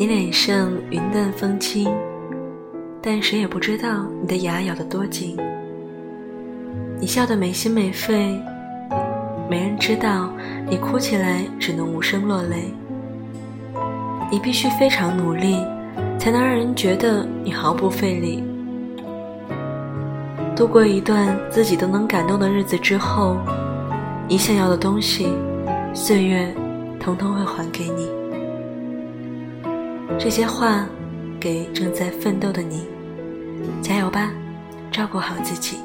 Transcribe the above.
你脸上云淡风轻，但谁也不知道你的牙咬得多紧。你笑得没心没肺，没人知道你哭起来只能无声落泪。你必须非常努力，才能让人觉得你毫不费力。度过一段自己都能感动的日子之后，你想要的东西，岁月统统会还给你。这些话，给正在奋斗的你，加油吧，照顾好自己。